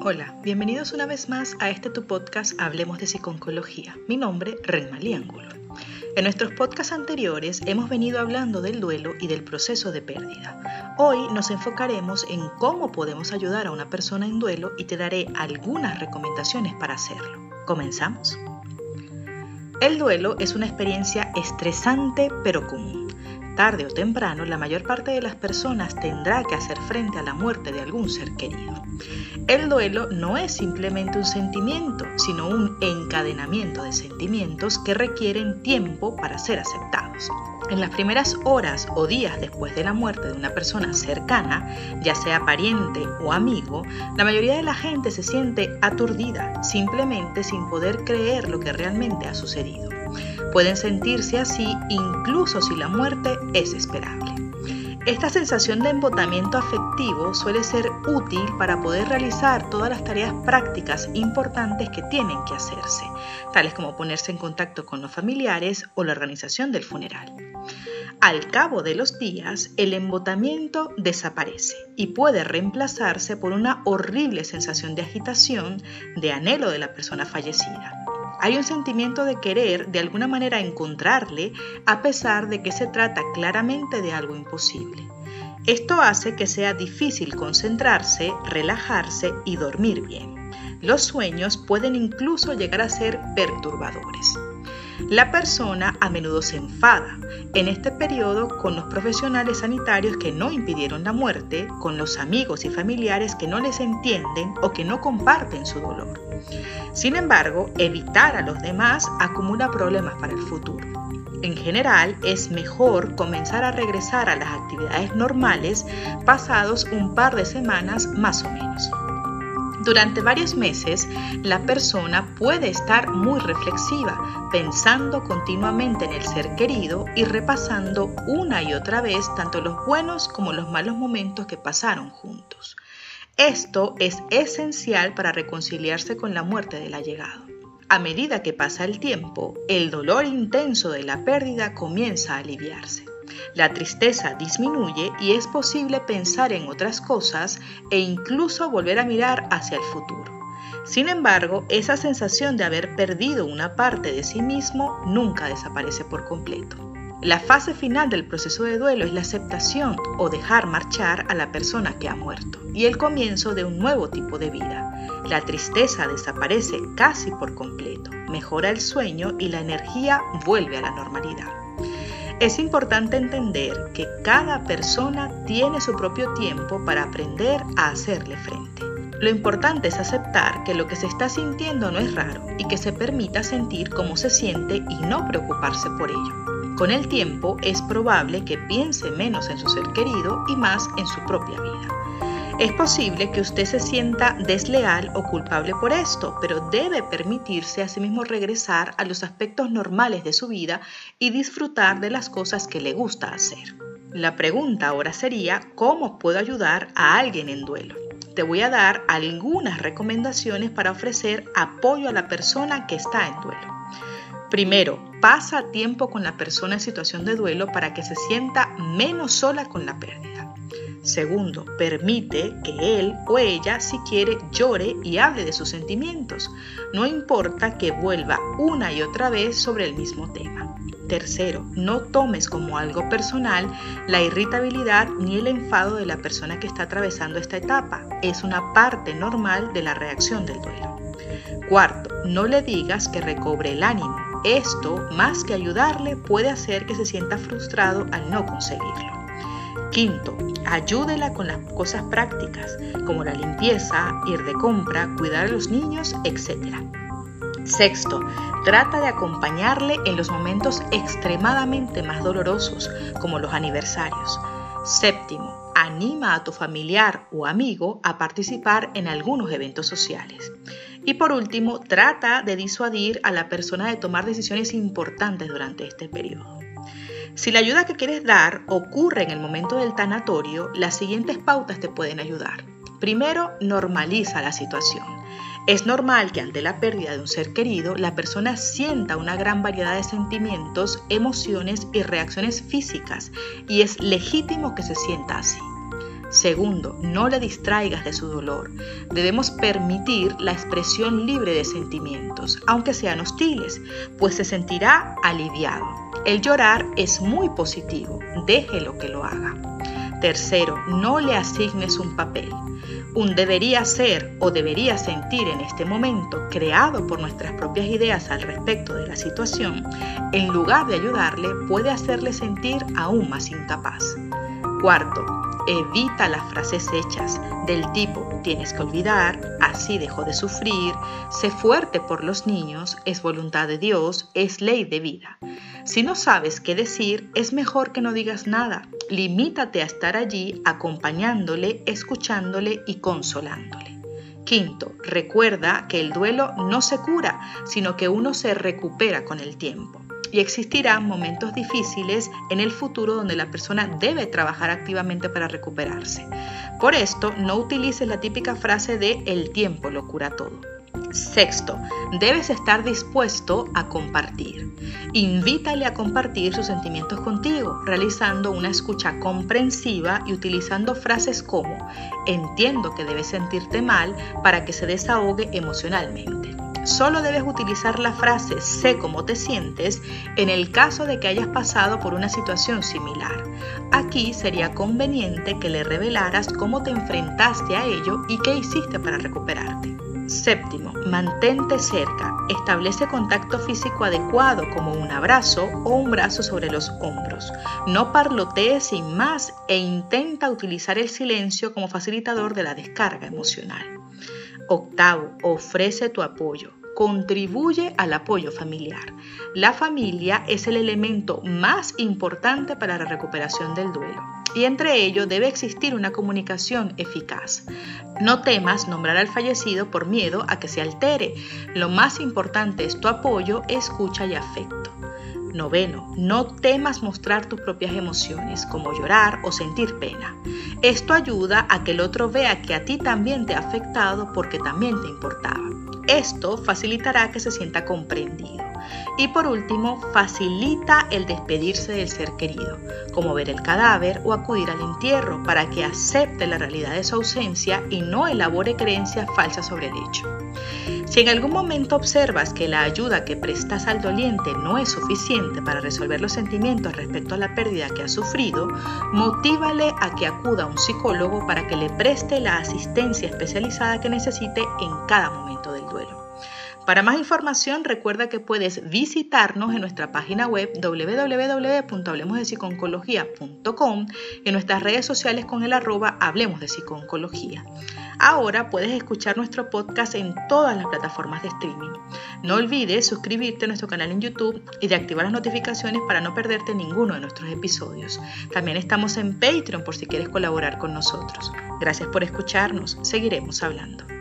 Hola, bienvenidos una vez más a este tu podcast Hablemos de Psiconcología. Mi nombre, Renmalí Angulo. En nuestros podcasts anteriores hemos venido hablando del duelo y del proceso de pérdida. Hoy nos enfocaremos en cómo podemos ayudar a una persona en duelo y te daré algunas recomendaciones para hacerlo. ¿Comenzamos? El duelo es una experiencia estresante pero común tarde o temprano, la mayor parte de las personas tendrá que hacer frente a la muerte de algún ser querido. El duelo no es simplemente un sentimiento, sino un encadenamiento de sentimientos que requieren tiempo para ser aceptados. En las primeras horas o días después de la muerte de una persona cercana, ya sea pariente o amigo, la mayoría de la gente se siente aturdida, simplemente sin poder creer lo que realmente ha sucedido. Pueden sentirse así incluso si la muerte es esperable. Esta sensación de embotamiento afectivo suele ser útil para poder realizar todas las tareas prácticas importantes que tienen que hacerse, tales como ponerse en contacto con los familiares o la organización del funeral. Al cabo de los días, el embotamiento desaparece y puede reemplazarse por una horrible sensación de agitación, de anhelo de la persona fallecida. Hay un sentimiento de querer de alguna manera encontrarle a pesar de que se trata claramente de algo imposible. Esto hace que sea difícil concentrarse, relajarse y dormir bien. Los sueños pueden incluso llegar a ser perturbadores. La persona a menudo se enfada en este periodo con los profesionales sanitarios que no impidieron la muerte, con los amigos y familiares que no les entienden o que no comparten su dolor. Sin embargo, evitar a los demás acumula problemas para el futuro. En general, es mejor comenzar a regresar a las actividades normales pasados un par de semanas más o menos. Durante varios meses, la persona puede estar muy reflexiva, pensando continuamente en el ser querido y repasando una y otra vez tanto los buenos como los malos momentos que pasaron juntos. Esto es esencial para reconciliarse con la muerte del allegado. A medida que pasa el tiempo, el dolor intenso de la pérdida comienza a aliviarse. La tristeza disminuye y es posible pensar en otras cosas e incluso volver a mirar hacia el futuro. Sin embargo, esa sensación de haber perdido una parte de sí mismo nunca desaparece por completo. La fase final del proceso de duelo es la aceptación o dejar marchar a la persona que ha muerto y el comienzo de un nuevo tipo de vida. La tristeza desaparece casi por completo, mejora el sueño y la energía vuelve a la normalidad. Es importante entender que cada persona tiene su propio tiempo para aprender a hacerle frente. Lo importante es aceptar que lo que se está sintiendo no es raro y que se permita sentir cómo se siente y no preocuparse por ello. Con el tiempo es probable que piense menos en su ser querido y más en su propia vida. Es posible que usted se sienta desleal o culpable por esto, pero debe permitirse a sí mismo regresar a los aspectos normales de su vida y disfrutar de las cosas que le gusta hacer. La pregunta ahora sería, ¿cómo puedo ayudar a alguien en duelo? Te voy a dar algunas recomendaciones para ofrecer apoyo a la persona que está en duelo. Primero, pasa tiempo con la persona en situación de duelo para que se sienta menos sola con la pérdida. Segundo, permite que él o ella, si quiere, llore y hable de sus sentimientos. No importa que vuelva una y otra vez sobre el mismo tema. Tercero, no tomes como algo personal la irritabilidad ni el enfado de la persona que está atravesando esta etapa. Es una parte normal de la reacción del duelo. Cuarto, no le digas que recobre el ánimo. Esto, más que ayudarle, puede hacer que se sienta frustrado al no conseguirlo. Quinto, ayúdela con las cosas prácticas, como la limpieza, ir de compra, cuidar a los niños, etc. Sexto, trata de acompañarle en los momentos extremadamente más dolorosos, como los aniversarios. Séptimo, anima a tu familiar o amigo a participar en algunos eventos sociales. Y por último, trata de disuadir a la persona de tomar decisiones importantes durante este periodo. Si la ayuda que quieres dar ocurre en el momento del tanatorio, las siguientes pautas te pueden ayudar. Primero, normaliza la situación. Es normal que ante la pérdida de un ser querido, la persona sienta una gran variedad de sentimientos, emociones y reacciones físicas, y es legítimo que se sienta así. Segundo, no le distraigas de su dolor. Debemos permitir la expresión libre de sentimientos, aunque sean hostiles, pues se sentirá aliviado. El llorar es muy positivo, déjelo que lo haga. Tercero, no le asignes un papel. Un debería ser o debería sentir en este momento, creado por nuestras propias ideas al respecto de la situación, en lugar de ayudarle, puede hacerle sentir aún más incapaz. Cuarto, evita las frases hechas del tipo tienes que olvidar, así dejó de sufrir, sé fuerte por los niños, es voluntad de Dios, es ley de vida. Si no sabes qué decir, es mejor que no digas nada. Limítate a estar allí acompañándole, escuchándole y consolándole. Quinto, recuerda que el duelo no se cura, sino que uno se recupera con el tiempo y existirán momentos difíciles en el futuro donde la persona debe trabajar activamente para recuperarse. Por esto, no utilices la típica frase de el tiempo lo cura todo. Sexto, debes estar dispuesto a compartir. Invítale a compartir sus sentimientos contigo, realizando una escucha comprensiva y utilizando frases como entiendo que debes sentirte mal para que se desahogue emocionalmente. Solo debes utilizar la frase sé cómo te sientes en el caso de que hayas pasado por una situación similar. Aquí sería conveniente que le revelaras cómo te enfrentaste a ello y qué hiciste para recuperarte. Séptimo, mantente cerca. Establece contacto físico adecuado como un abrazo o un brazo sobre los hombros. No parlotees sin más e intenta utilizar el silencio como facilitador de la descarga emocional. Octavo, ofrece tu apoyo contribuye al apoyo familiar. La familia es el elemento más importante para la recuperación del duelo y entre ellos debe existir una comunicación eficaz. No temas nombrar al fallecido por miedo a que se altere. Lo más importante es tu apoyo, escucha y afecto. Noveno, no temas mostrar tus propias emociones, como llorar o sentir pena. Esto ayuda a que el otro vea que a ti también te ha afectado porque también te importaba. Esto facilitará que se sienta comprendido. Y por último, facilita el despedirse del ser querido, como ver el cadáver o acudir al entierro para que acepte la realidad de su ausencia y no elabore creencias falsas sobre el hecho. Si en algún momento observas que la ayuda que prestas al doliente no es suficiente para resolver los sentimientos respecto a la pérdida que ha sufrido, motívale a que acuda a un psicólogo para que le preste la asistencia especializada que necesite en cada momento del duelo. Para más información recuerda que puedes visitarnos en nuestra página web www.hablemosdepsiconcología.com en nuestras redes sociales con el arroba Hablemos de Psiconcología. Ahora puedes escuchar nuestro podcast en todas las plataformas de streaming. No olvides suscribirte a nuestro canal en YouTube y de activar las notificaciones para no perderte ninguno de nuestros episodios. También estamos en Patreon por si quieres colaborar con nosotros. Gracias por escucharnos. Seguiremos hablando.